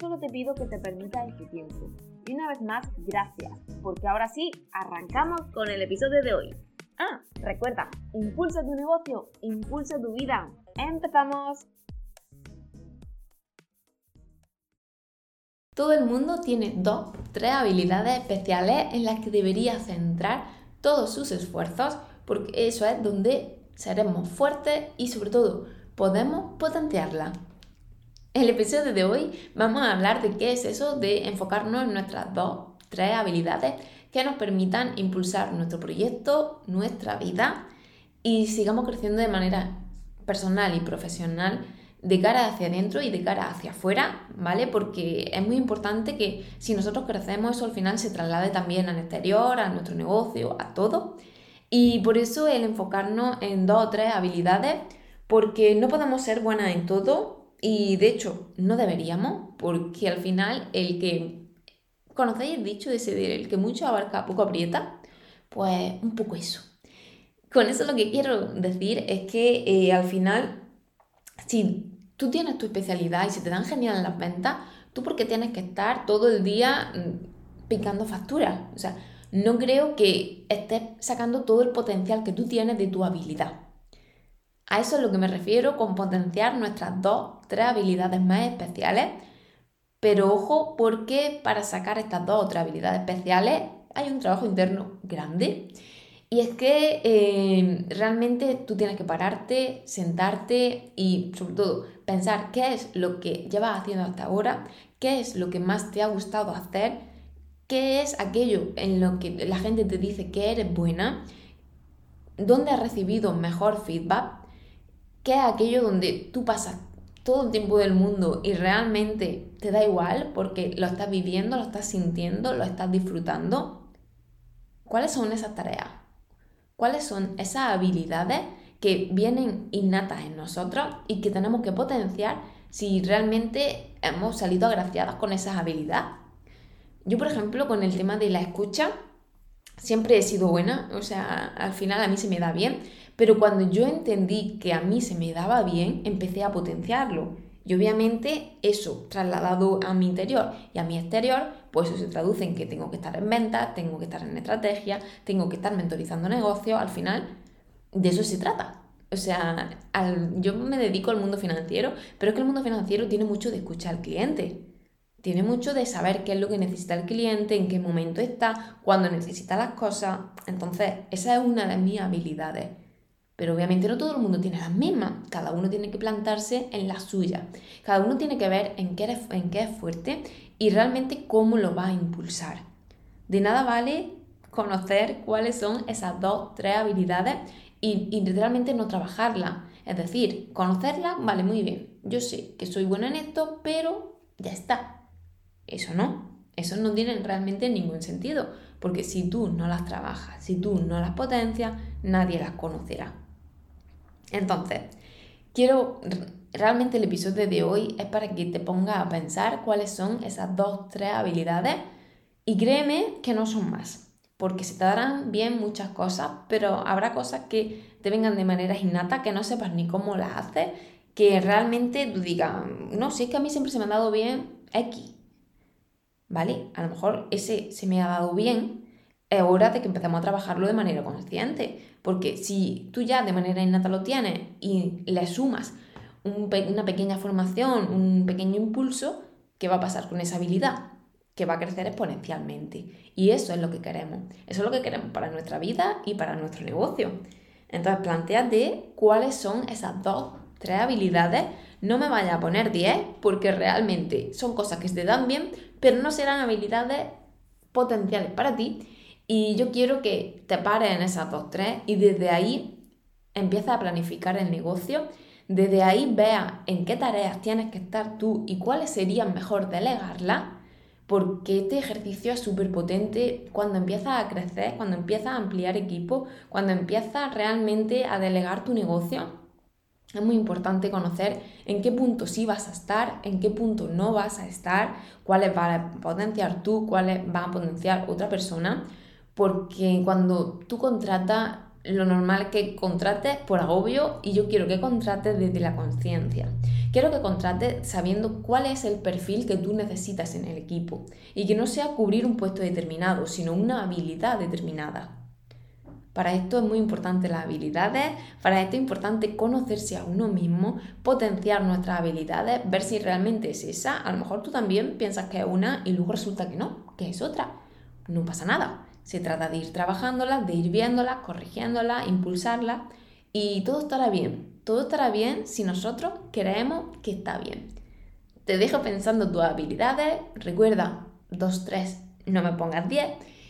solo te pido que te permitas este tiempo. Y una vez más, gracias, porque ahora sí, arrancamos con el episodio de hoy. Ah, recuerda, impulsa tu negocio, impulsa tu vida. ¡Empezamos! Todo el mundo tiene dos, tres habilidades especiales en las que debería centrar todos sus esfuerzos, porque eso es donde seremos fuertes y sobre todo podemos potenciarla. El episodio de hoy vamos a hablar de qué es eso de enfocarnos en nuestras dos, tres habilidades que nos permitan impulsar nuestro proyecto, nuestra vida y sigamos creciendo de manera personal y profesional de cara hacia adentro y de cara hacia afuera, ¿vale? Porque es muy importante que si nosotros crecemos, eso al final se traslade también al exterior, a nuestro negocio, a todo. Y por eso el enfocarnos en dos o tres habilidades, porque no podemos ser buenas en todo y de hecho no deberíamos, porque al final el que, ¿conocéis el dicho de ese el que mucho abarca, poco aprieta? Pues un poco eso. Con eso lo que quiero decir es que eh, al final, si tú tienes tu especialidad y se te dan genial las ventas, tú porque tienes que estar todo el día mm, picando facturas. O sea, no creo que estés sacando todo el potencial que tú tienes de tu habilidad. A eso es lo que me refiero con potenciar nuestras dos, tres habilidades más especiales. Pero ojo, porque para sacar estas dos o tres habilidades especiales hay un trabajo interno grande. Y es que eh, realmente tú tienes que pararte, sentarte y sobre todo pensar qué es lo que llevas haciendo hasta ahora, qué es lo que más te ha gustado hacer, qué es aquello en lo que la gente te dice que eres buena, dónde has recibido mejor feedback, qué es aquello donde tú pasas todo el tiempo del mundo y realmente te da igual porque lo estás viviendo, lo estás sintiendo, lo estás disfrutando. ¿Cuáles son esas tareas? cuáles son esas habilidades que vienen innatas en nosotros y que tenemos que potenciar si realmente hemos salido agraciadas con esas habilidades. Yo, por ejemplo, con el tema de la escucha, siempre he sido buena, o sea, al final a mí se me da bien, pero cuando yo entendí que a mí se me daba bien, empecé a potenciarlo. Y obviamente eso trasladado a mi interior y a mi exterior, pues eso se traduce en que tengo que estar en ventas, tengo que estar en estrategia, tengo que estar mentorizando negocios, al final de eso se trata. O sea, yo me dedico al mundo financiero, pero es que el mundo financiero tiene mucho de escuchar al cliente. Tiene mucho de saber qué es lo que necesita el cliente, en qué momento está, cuándo necesita las cosas. Entonces, esa es una de mis habilidades. Pero obviamente no todo el mundo tiene las mismas, cada uno tiene que plantarse en la suya, cada uno tiene que ver en qué, en qué es fuerte y realmente cómo lo va a impulsar. De nada vale conocer cuáles son esas dos, tres habilidades y, y realmente no trabajarlas. Es decir, conocerlas vale muy bien. Yo sé que soy buena en esto, pero ya está. Eso no. Eso no tiene realmente ningún sentido, porque si tú no las trabajas, si tú no las potencias, nadie las conocerá. Entonces, quiero, realmente el episodio de hoy es para que te pongas a pensar cuáles son esas dos, tres habilidades y créeme que no son más, porque se te darán bien muchas cosas, pero habrá cosas que te vengan de manera innata, que no sepas ni cómo las haces, que realmente tú digas, no, si es que a mí siempre se me ha dado bien X, ¿vale? A lo mejor ese se me ha dado bien, es hora de que empecemos a trabajarlo de manera consciente. Porque si tú ya de manera innata lo tienes y le sumas una pequeña formación, un pequeño impulso, ¿qué va a pasar con esa habilidad? Que va a crecer exponencialmente. Y eso es lo que queremos. Eso es lo que queremos para nuestra vida y para nuestro negocio. Entonces, planteate cuáles son esas dos, tres habilidades. No me vaya a poner 10 porque realmente son cosas que se te dan bien, pero no serán habilidades potenciales para ti. Y yo quiero que te pares en esas dos, tres y desde ahí empieza a planificar el negocio. Desde ahí veas en qué tareas tienes que estar tú y cuáles serían mejor delegarlas, porque este ejercicio es súper potente cuando empiezas a crecer, cuando empiezas a ampliar equipo, cuando empiezas realmente a delegar tu negocio es muy importante conocer en qué punto sí vas a estar, en qué punto no vas a estar, cuáles vas a potenciar tú, cuáles van a potenciar otra persona, porque cuando tú contratas, lo normal es que contrates por agobio y yo quiero que contrates desde la conciencia. Quiero que contrates sabiendo cuál es el perfil que tú necesitas en el equipo y que no sea cubrir un puesto determinado, sino una habilidad determinada. Para esto es muy importante las habilidades, para esto es importante conocerse a uno mismo, potenciar nuestras habilidades, ver si realmente es esa. A lo mejor tú también piensas que es una y luego resulta que no, que es otra. No pasa nada. Se trata de ir trabajándolas, de ir viéndolas, corrigiéndolas, impulsarlas y todo estará bien. Todo estará bien si nosotros creemos que está bien. Te dejo pensando tus habilidades, recuerda 2, 3, no me pongas 10